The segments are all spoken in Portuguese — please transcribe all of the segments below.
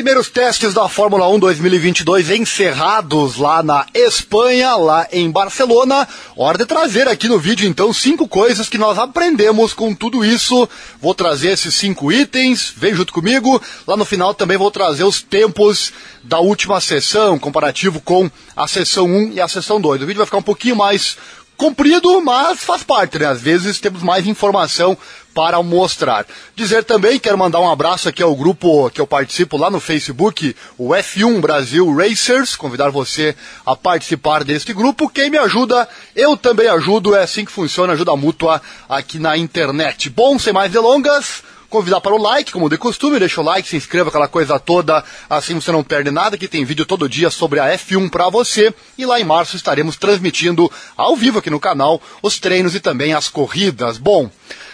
Primeiros testes da Fórmula 1 2022 encerrados lá na Espanha, lá em Barcelona. Hora de trazer aqui no vídeo então cinco coisas que nós aprendemos com tudo isso. Vou trazer esses cinco itens, vem junto comigo. Lá no final também vou trazer os tempos da última sessão, comparativo com a sessão 1 e a sessão 2. O vídeo vai ficar um pouquinho mais comprido, mas faz parte, né? Às vezes temos mais informação para mostrar. Dizer também, quero mandar um abraço aqui ao grupo que eu participo lá no Facebook, o F1 Brasil Racers, convidar você a participar deste grupo. Quem me ajuda, eu também ajudo, é assim que funciona, ajuda mútua aqui na internet. Bom, sem mais delongas, convidar para o like, como de costume, deixa o like, se inscreva, aquela coisa toda, assim você não perde nada, que tem vídeo todo dia sobre a F1 para você. E lá em março estaremos transmitindo ao vivo aqui no canal os treinos e também as corridas. Bom,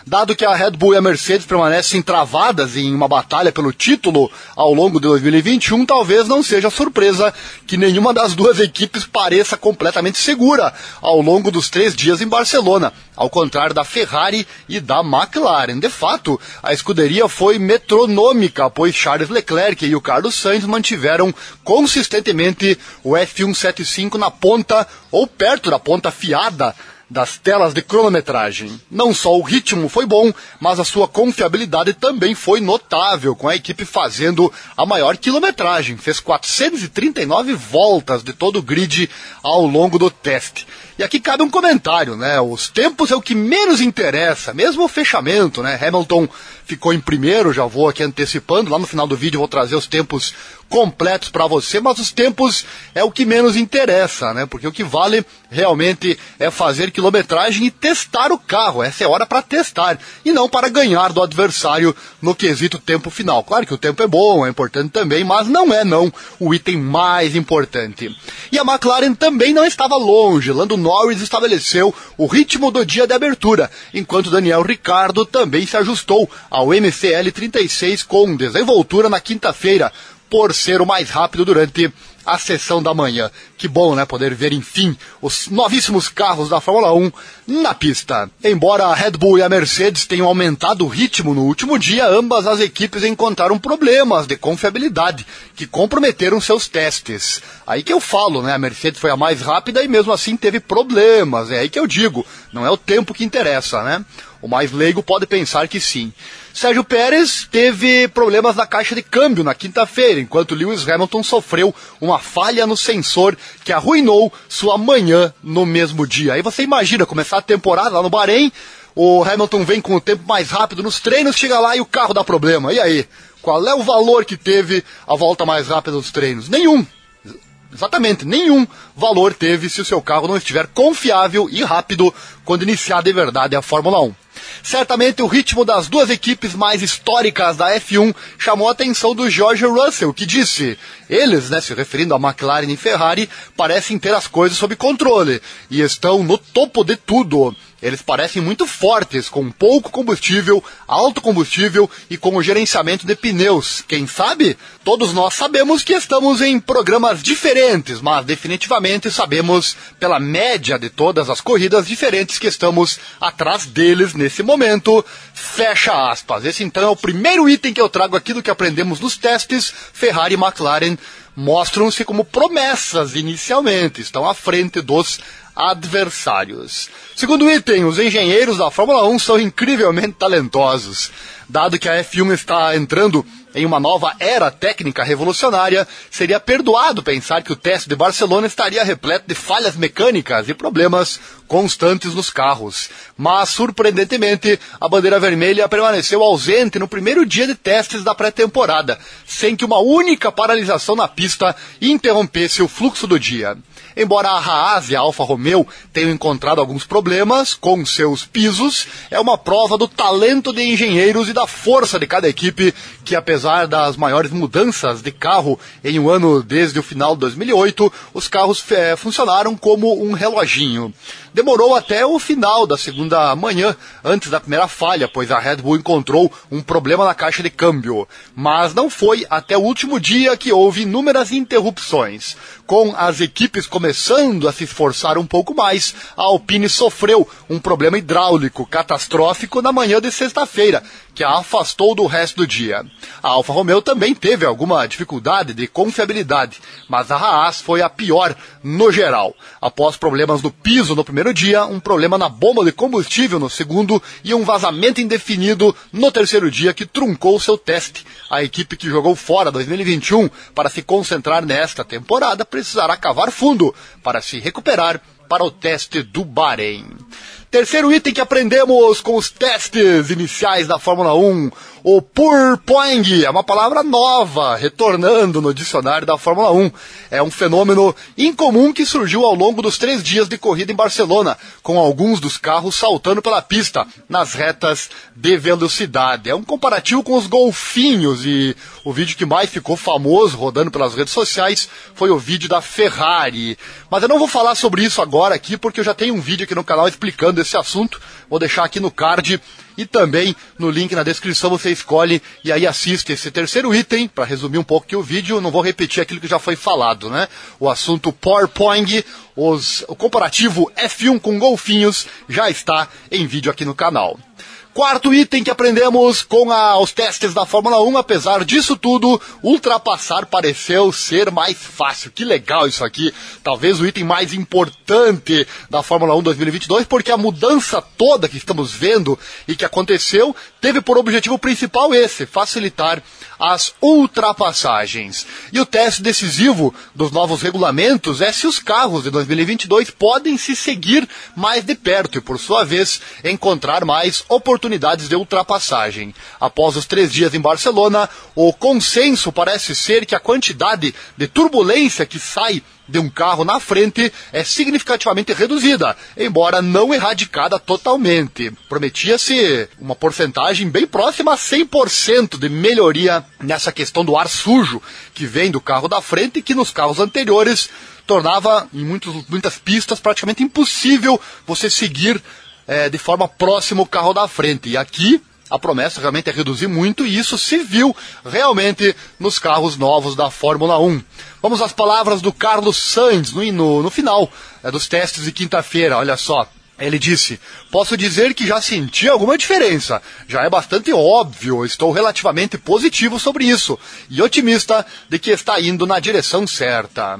dado que a Red Bull e a Mercedes permanecem travadas em uma batalha pelo título ao longo de 2021, talvez não seja surpresa que nenhuma das duas equipes pareça completamente segura ao longo dos três dias em Barcelona, ao contrário da Ferrari e da McLaren. De fato, a escuderia foi metronômica, pois Charles Leclerc e o Carlos Sainz mantiveram consistentemente o F175 na ponta ou perto da ponta fiada das telas de cronometragem. Não só o ritmo foi bom, mas a sua confiabilidade também foi notável, com a equipe fazendo a maior quilometragem. Fez 439 voltas de todo o grid ao longo do teste. E aqui cabe um comentário, né? Os tempos é o que menos interessa, mesmo o fechamento, né? Hamilton ficou em primeiro, já vou aqui antecipando, lá no final do vídeo vou trazer os tempos completos para você, mas os tempos é o que menos interessa, né? Porque o que vale realmente é fazer quilometragem e testar o carro. Essa é hora para testar e não para ganhar do adversário no quesito tempo final. Claro que o tempo é bom, é importante também, mas não é não o item mais importante. E a McLaren também não estava longe. Lando Norris estabeleceu o ritmo do dia de abertura, enquanto Daniel Ricardo também se ajustou ao MCL 36 com desenvoltura na quinta-feira por ser o mais rápido durante a sessão da manhã. Que bom, né? Poder ver, enfim, os novíssimos carros da Fórmula 1 na pista. Embora a Red Bull e a Mercedes tenham aumentado o ritmo no último dia, ambas as equipes encontraram problemas de confiabilidade que comprometeram seus testes. Aí que eu falo, né? A Mercedes foi a mais rápida e mesmo assim teve problemas. É aí que eu digo, não é o tempo que interessa, né? O mais leigo pode pensar que sim. Sérgio Pérez teve problemas na caixa de câmbio na quinta-feira, enquanto Lewis Hamilton sofreu uma falha no sensor que arruinou sua manhã no mesmo dia. Aí você imagina começar a temporada lá no Bahrein, o Hamilton vem com o tempo mais rápido nos treinos, chega lá e o carro dá problema. E aí? Qual é o valor que teve a volta mais rápida dos treinos? Nenhum. Exatamente, nenhum valor teve se o seu carro não estiver confiável e rápido quando iniciar de verdade a Fórmula 1. Certamente o ritmo das duas equipes mais históricas da F1 chamou a atenção do George Russell, que disse: eles, né, se referindo a McLaren e Ferrari, parecem ter as coisas sob controle e estão no topo de tudo. Eles parecem muito fortes, com pouco combustível, alto combustível e com o gerenciamento de pneus. Quem sabe? Todos nós sabemos que estamos em programas diferentes, mas definitivamente sabemos, pela média de todas as corridas diferentes, que estamos atrás deles nesse momento. Fecha aspas. Esse então é o primeiro item que eu trago aqui do que aprendemos nos testes. Ferrari e McLaren mostram-se como promessas inicialmente, estão à frente dos adversários. Segundo item, os engenheiros da Fórmula 1 são incrivelmente talentosos. Dado que a F1 está entrando em uma nova era técnica revolucionária, seria perdoado pensar que o teste de Barcelona estaria repleto de falhas mecânicas e problemas constantes nos carros. Mas, surpreendentemente, a bandeira vermelha permaneceu ausente no primeiro dia de testes da pré-temporada, sem que uma única paralisação na pista interrompesse o fluxo do dia. Embora a Haas e a Alfa Romeo tenham encontrado alguns problemas com seus pisos, é uma prova do talento de engenheiros e da força de cada equipe que, apesar das maiores mudanças de carro em um ano desde o final de 2008, os carros é, funcionaram como um reloginho. Demorou até o final da segunda manhã, antes da primeira falha, pois a Red Bull encontrou um problema na caixa de câmbio. Mas não foi até o último dia que houve inúmeras interrupções, com as equipes começando começando a se esforçar um pouco mais, a Alpine sofreu um problema hidráulico catastrófico na manhã de sexta-feira, que a afastou do resto do dia. A Alfa Romeo também teve alguma dificuldade de confiabilidade, mas a Haas foi a pior no geral. Após problemas no piso no primeiro dia, um problema na bomba de combustível no segundo e um vazamento indefinido no terceiro dia que truncou seu teste. A equipe que jogou fora 2021 para se concentrar nesta temporada precisará cavar fundo para se recuperar para o teste do Bahrein. Terceiro item que aprendemos com os testes iniciais da Fórmula 1, o Purpoing, é uma palavra nova, retornando no dicionário da Fórmula 1. É um fenômeno incomum que surgiu ao longo dos três dias de corrida em Barcelona, com alguns dos carros saltando pela pista, nas retas de velocidade. É um comparativo com os golfinhos e o vídeo que mais ficou famoso rodando pelas redes sociais foi o vídeo da Ferrari. Mas eu não vou falar sobre isso agora aqui, porque eu já tenho um vídeo aqui no canal explicando esse assunto. Vou deixar aqui no card e também no link na descrição você escolhe e aí assiste esse terceiro item, para resumir um pouco aqui o vídeo, não vou repetir aquilo que já foi falado, né? O assunto PowerPoint, os, o comparativo F1 com golfinhos já está em vídeo aqui no canal. Quarto item que aprendemos com a, os testes da Fórmula 1, apesar disso tudo, ultrapassar pareceu ser mais fácil. Que legal isso aqui. Talvez o item mais importante da Fórmula 1 2022, porque a mudança toda que estamos vendo e que aconteceu teve por objetivo principal esse, facilitar as ultrapassagens. E o teste decisivo dos novos regulamentos é se os carros de 2022 podem se seguir mais de perto e, por sua vez, encontrar mais oportunidades de ultrapassagem. Após os três dias em Barcelona, o consenso parece ser que a quantidade de turbulência que sai de um carro na frente é significativamente reduzida, embora não erradicada totalmente. Prometia-se uma porcentagem bem próxima a 100% de melhoria nessa questão do ar sujo que vem do carro da frente e que nos carros anteriores tornava em muitos, muitas pistas praticamente impossível você seguir é, de forma próxima o carro da frente. E aqui a promessa realmente é reduzir muito e isso se viu realmente nos carros novos da Fórmula 1. Vamos às palavras do Carlos Sainz no, no, no final é, dos testes de quinta-feira, olha só. Ele disse: Posso dizer que já senti alguma diferença. Já é bastante óbvio, estou relativamente positivo sobre isso e otimista de que está indo na direção certa.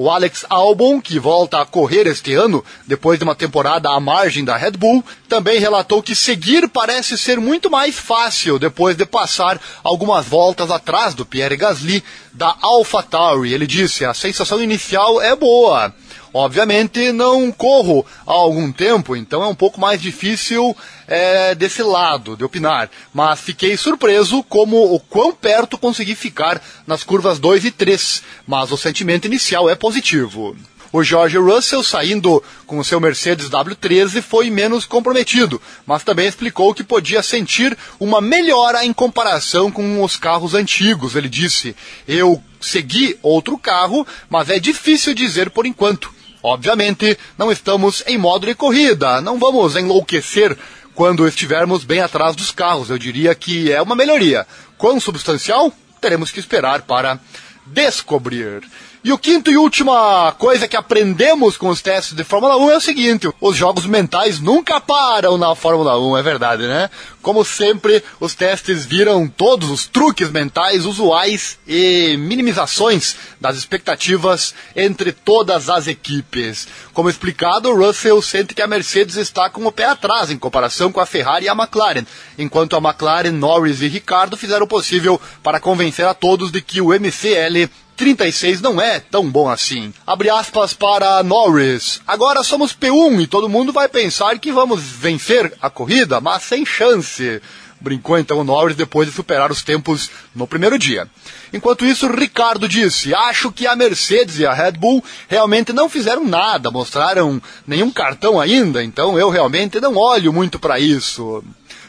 O Alex Albon, que volta a correr este ano, depois de uma temporada à margem da Red Bull, também relatou que seguir parece ser muito mais fácil depois de passar algumas voltas atrás do Pierre Gasly da AlphaTauri. Ele disse: a sensação inicial é boa. Obviamente não corro há algum tempo, então é um pouco mais difícil é, desse lado de opinar. Mas fiquei surpreso como o quão perto consegui ficar nas curvas 2 e 3. Mas o sentimento inicial é positivo. O George Russell, saindo com o seu Mercedes W13, foi menos comprometido, mas também explicou que podia sentir uma melhora em comparação com os carros antigos. Ele disse: Eu segui outro carro, mas é difícil dizer por enquanto. Obviamente, não estamos em modo de corrida, não vamos enlouquecer quando estivermos bem atrás dos carros. Eu diria que é uma melhoria. Quão substancial? Teremos que esperar para descobrir. E o quinto e última coisa que aprendemos com os testes de Fórmula 1 é o seguinte: os jogos mentais nunca param na Fórmula 1, é verdade, né? Como sempre, os testes viram todos os truques mentais usuais e minimizações das expectativas entre todas as equipes. Como explicado, Russell sente que a Mercedes está com o pé atrás em comparação com a Ferrari e a McLaren, enquanto a McLaren, Norris e Ricardo fizeram o possível para convencer a todos de que o MCL 36 não é tão bom assim. Abre aspas para Norris. Agora somos P1 e todo mundo vai pensar que vamos vencer a corrida, mas sem chance. Brincou então o Norris depois de superar os tempos no primeiro dia. Enquanto isso, Ricardo disse: Acho que a Mercedes e a Red Bull realmente não fizeram nada, mostraram nenhum cartão ainda, então eu realmente não olho muito para isso.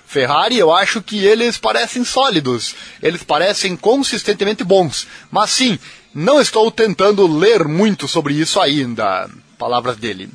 Ferrari, eu acho que eles parecem sólidos, eles parecem consistentemente bons, mas sim, não estou tentando ler muito sobre isso ainda. Palavras dele.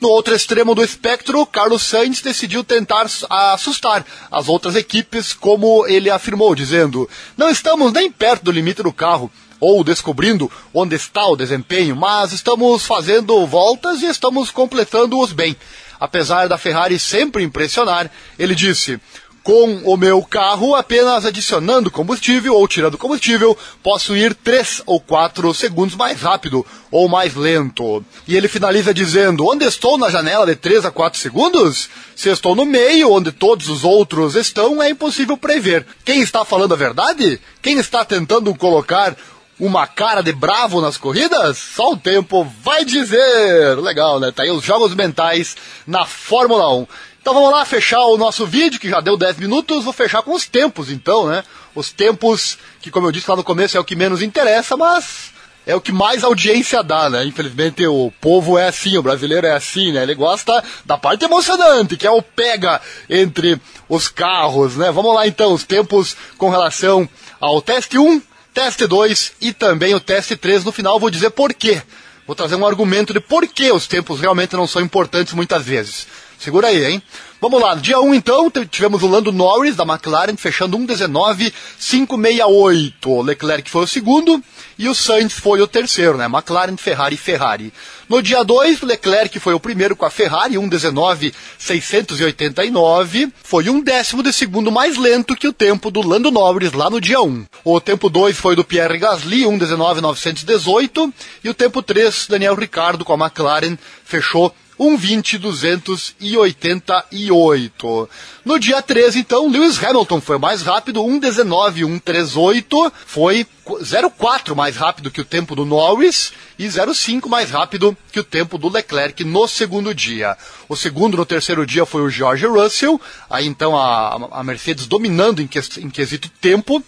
No outro extremo do espectro, Carlos Sainz decidiu tentar assustar as outras equipes, como ele afirmou, dizendo: Não estamos nem perto do limite do carro ou descobrindo onde está o desempenho, mas estamos fazendo voltas e estamos completando-os bem. Apesar da Ferrari sempre impressionar, ele disse: com o meu carro, apenas adicionando combustível ou tirando combustível, posso ir 3 ou 4 segundos mais rápido ou mais lento. E ele finaliza dizendo: Onde estou na janela de 3 a 4 segundos? Se estou no meio, onde todos os outros estão, é impossível prever. Quem está falando a verdade? Quem está tentando colocar uma cara de bravo nas corridas? Só o tempo vai dizer. Legal, né? Tá aí os jogos mentais na Fórmula 1. Então vamos lá fechar o nosso vídeo, que já deu 10 minutos. Vou fechar com os tempos, então, né? Os tempos, que como eu disse lá no começo, é o que menos interessa, mas é o que mais audiência dá, né? Infelizmente o povo é assim, o brasileiro é assim, né? Ele gosta da parte emocionante, que é o pega entre os carros, né? Vamos lá então, os tempos com relação ao teste 1, teste 2 e também o teste 3. No final vou dizer por quê. Vou trazer um argumento de por que os tempos realmente não são importantes muitas vezes. Segura aí, hein? Vamos lá, dia 1 então, tivemos o Lando Norris da McLaren fechando 1.19.568. Leclerc foi o segundo e o Sainz foi o terceiro, né? McLaren, Ferrari, Ferrari. No dia 2, Leclerc foi o primeiro com a Ferrari, 1.19.689. Foi um décimo de segundo mais lento que o tempo do Lando Norris lá no dia 1. O tempo 2 foi do Pierre Gasly, 1.19.918. E o tempo 3, Daniel Ricciardo com a McLaren, fechou 1,20,288. No dia 13, então, Lewis Hamilton foi mais rápido, 1,19,138. Foi 0,4 mais rápido que o tempo do Norris e 0,5 mais rápido que o tempo do Leclerc no segundo dia. O segundo no terceiro dia foi o George Russell, aí então a, a Mercedes dominando em, em quesito tempo.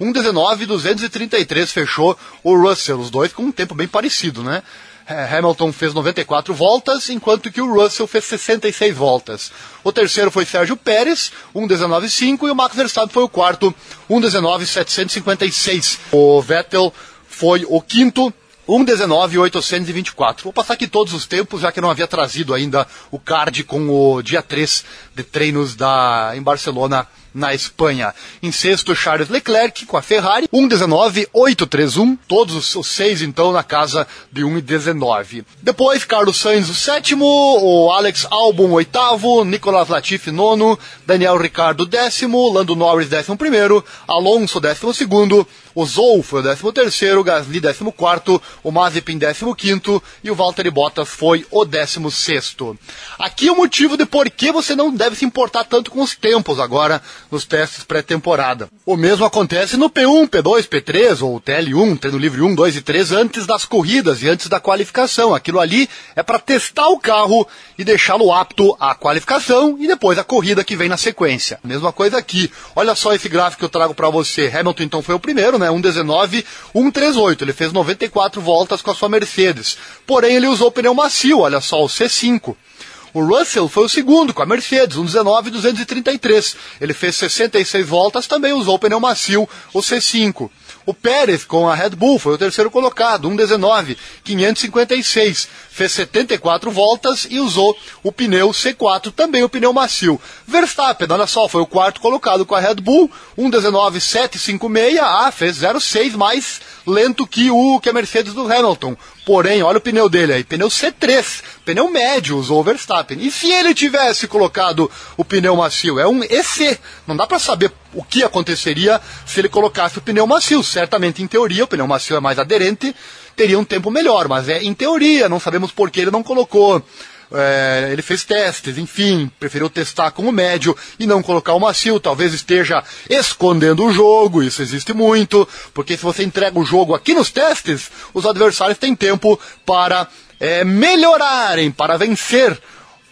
1,19,233 fechou o Russell, os dois com um tempo bem parecido, né? É, Hamilton fez 94 voltas, enquanto que o Russell fez 66 voltas. O terceiro foi Sérgio Pérez, 1.19.5, e o Max Verstappen foi o quarto, 1.19.756. O Vettel foi o quinto, 1.19.824. Vou passar aqui todos os tempos, já que não havia trazido ainda o card com o dia 3 de treinos da, em Barcelona na Espanha. Em sexto, Charles Leclerc com a Ferrari, 1.19.831, todos os seis então na casa de 1.19. Depois, Carlos Sainz o sétimo, o Alex Albon o oitavo, Nicolas Latifi nono, Daniel Ricardo décimo, Lando Norris décimo primeiro, Alonso décimo segundo, o Zou foi o décimo terceiro, Gasly décimo quarto, o Mazepin décimo quinto e o Valtteri Bottas foi o décimo sexto. Aqui o motivo de por que você não deve se importar tanto com os tempos agora nos testes pré-temporada. O mesmo acontece no P1, P2, P3 ou TL1, treino livre 1, 2 e 3 antes das corridas e antes da qualificação. Aquilo ali é para testar o carro e deixá-lo apto à qualificação e depois a corrida que vem na sequência. Mesma coisa aqui. Olha só esse gráfico que eu trago para você. Hamilton então foi o primeiro, né? 1.19, 1.38. Ele fez 94 voltas com a sua Mercedes. Porém, ele usou pneu macio, olha só, o C5. O Russell foi o segundo com a Mercedes, um 19,233. Ele fez 66 voltas, também usou o pneu macio, o C5. O Pérez com a Red Bull foi o terceiro colocado, 1,19, 556. Fez 74 voltas e usou o pneu C4, também o pneu macio. Verstappen, olha só, foi o quarto colocado com a Red Bull, 1,19, 756. Ah, fez 0,6 mais lento que o que a Mercedes do Hamilton. Porém, olha o pneu dele aí, pneu C3, pneu médio usou o Verstappen. E se ele tivesse colocado o pneu macio? É um EC. Não dá para saber o que aconteceria se ele colocasse o pneu macio. Certamente, em teoria, o pneu macio é mais aderente, teria um tempo melhor, mas é em teoria, não sabemos por que ele não colocou. É, ele fez testes, enfim, preferiu testar com o médio e não colocar o macio. Talvez esteja escondendo o jogo, isso existe muito, porque se você entrega o jogo aqui nos testes, os adversários têm tempo para é, melhorarem, para vencer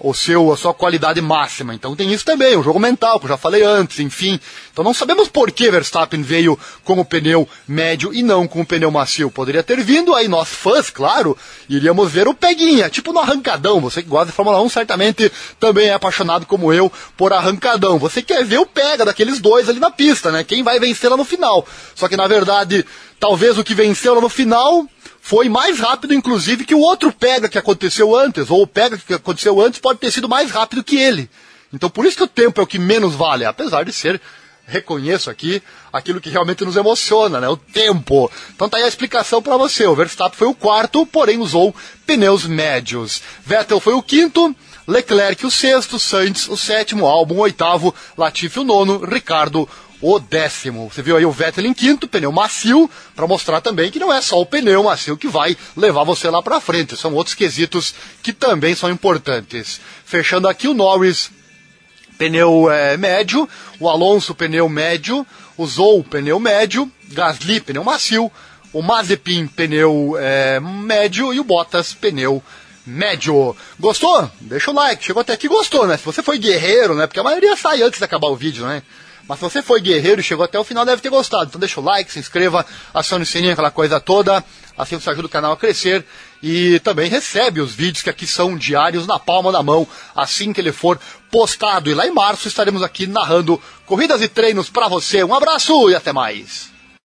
o seu, a sua qualidade máxima. Então tem isso também, o jogo mental, que eu já falei antes, enfim. Então não sabemos por que Verstappen veio com o pneu médio e não com o pneu macio. Poderia ter vindo, aí nós fãs, claro, iríamos ver o peguinha, tipo no arrancadão. Você que gosta de Fórmula 1 certamente também é apaixonado como eu por arrancadão. Você quer ver o pega daqueles dois ali na pista, né? Quem vai vencer lá no final. Só que na verdade, talvez o que venceu lá no final foi mais rápido, inclusive, que o outro pega que aconteceu antes, ou o pega que aconteceu antes pode ter sido mais rápido que ele. Então por isso que o tempo é o que menos vale, apesar de ser, reconheço aqui, aquilo que realmente nos emociona, né? O tempo. Então tá aí a explicação para você. O Verstappen foi o quarto, porém usou pneus médios. Vettel foi o quinto, Leclerc o sexto, Sainz o sétimo, Albon o oitavo, Latifi o nono, Ricardo o décimo. Você viu aí o Vettel em quinto, pneu macio, para mostrar também que não é só o pneu macio que vai levar você lá para frente, são outros quesitos que também são importantes. Fechando aqui o Norris, pneu é, médio, o Alonso, pneu médio, o Zou, pneu médio, Gasly, pneu macio, o Mazepin, pneu é, médio e o Bottas, pneu médio. Gostou? Deixa o like. Chegou até aqui, gostou, né? Se você foi guerreiro, né? Porque a maioria sai antes de acabar o vídeo, né? Mas se você foi guerreiro e chegou até o final, deve ter gostado. Então deixa o like, se inscreva, acione o sininho, aquela coisa toda. Assim você ajuda o canal a crescer. E também recebe os vídeos que aqui são diários na palma da mão, assim que ele for postado. E lá em março estaremos aqui narrando corridas e treinos para você. Um abraço e até mais.